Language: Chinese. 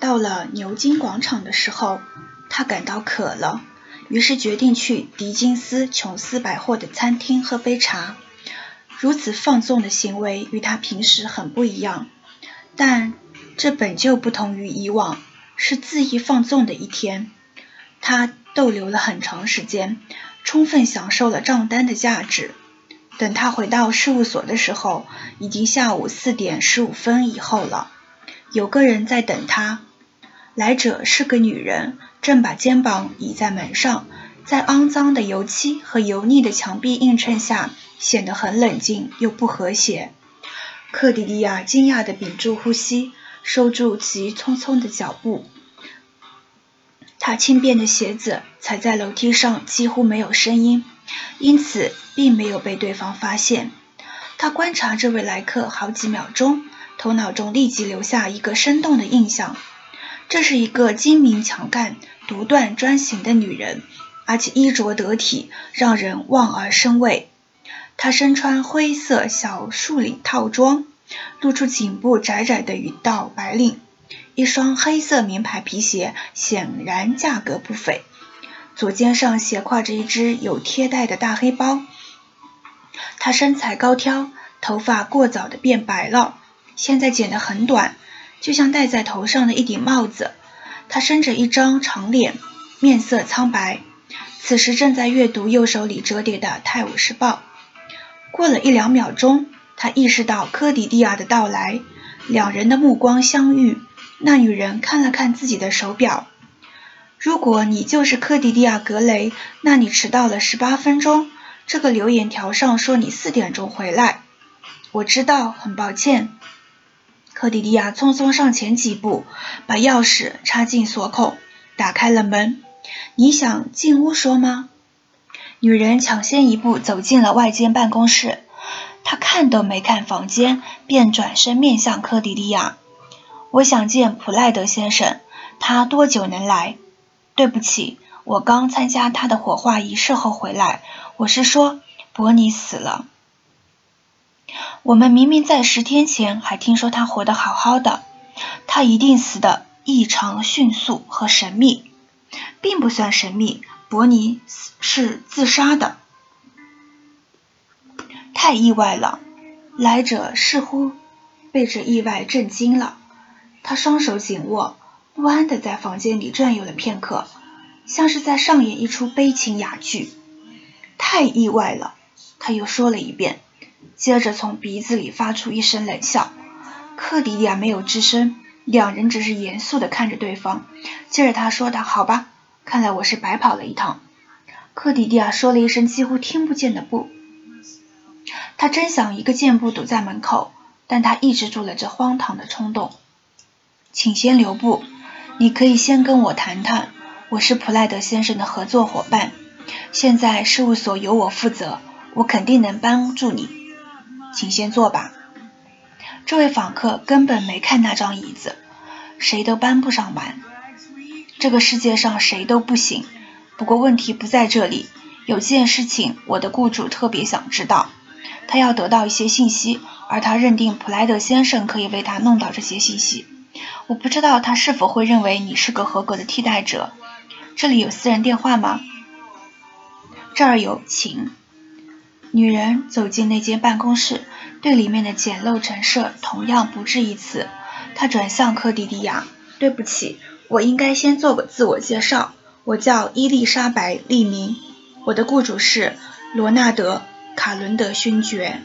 到了牛津广场的时候，他感到渴了，于是决定去狄金斯琼斯百货的餐厅喝杯茶。如此放纵的行为与他平时很不一样，但这本就不同于以往，是恣意放纵的一天。他逗留了很长时间，充分享受了账单的价值。等他回到事务所的时候，已经下午四点十五分以后了。有个人在等他，来者是个女人，正把肩膀倚在门上，在肮脏的油漆和油腻的墙壁映衬下，显得很冷静又不和谐。克迪利亚惊讶地屏住呼吸，收住急匆匆的脚步。他轻便的鞋子踩在楼梯上几乎没有声音，因此并没有被对方发现。他观察这位来客好几秒钟。头脑中立即留下一个生动的印象，这是一个精明强干、独断专行的女人，而且衣着得体，让人望而生畏。她身穿灰色小束领套装，露出颈部窄窄的一道白领，一双黑色名牌皮鞋显然价格不菲，左肩上斜挎着一只有贴带的大黑包。她身材高挑，头发过早的变白了。现在剪得很短，就像戴在头上的一顶帽子。他伸着一张长脸，面色苍白，此时正在阅读右手里折叠的《泰晤士报》。过了一两秒钟，他意识到科迪蒂亚的到来，两人的目光相遇。那女人看了看自己的手表：“如果你就是科迪蒂亚·格雷，那你迟到了十八分钟。这个留言条上说你四点钟回来。”我知道，很抱歉。克迪迪亚匆匆上前几步，把钥匙插进锁孔，打开了门。你想进屋说吗？女人抢先一步走进了外间办公室，她看都没看房间，便转身面向克迪迪亚：“我想见普赖德先生，他多久能来？”“对不起，我刚参加他的火化仪式后回来。我是说，伯尼死了。”我们明明在十天前还听说他活得好好的，他一定死得异常迅速和神秘，并不算神秘。伯尼是自杀的，太意外了。来者似乎被这意外震惊了，他双手紧握，不安地在房间里转悠了片刻，像是在上演一出悲情哑剧。太意外了，他又说了一遍。接着从鼻子里发出一声冷笑，克迪亚没有吱声，两人只是严肃地看着对方。接着他说道：“好吧，看来我是白跑了一趟。”克迪亚说了一声几乎听不见的“不”，他真想一个箭步堵在门口，但他抑制住了这荒唐的冲动。请先留步，你可以先跟我谈谈。我是普赖德先生的合作伙伴，现在事务所由我负责，我肯定能帮助你。请先坐吧。这位访客根本没看那张椅子，谁都搬不上完。这个世界上谁都不行。不过问题不在这里，有件事情我的雇主特别想知道，他要得到一些信息，而他认定普莱德先生可以为他弄到这些信息。我不知道他是否会认为你是个合格的替代者。这里有私人电话吗？这儿有，请。女人走进那间办公室，对里面的简陋陈设同样不置一词。她转向克迪迪亚：“对不起，我应该先做个自我介绍。我叫伊丽莎白·利明，我的雇主是罗纳德·卡伦德勋爵。”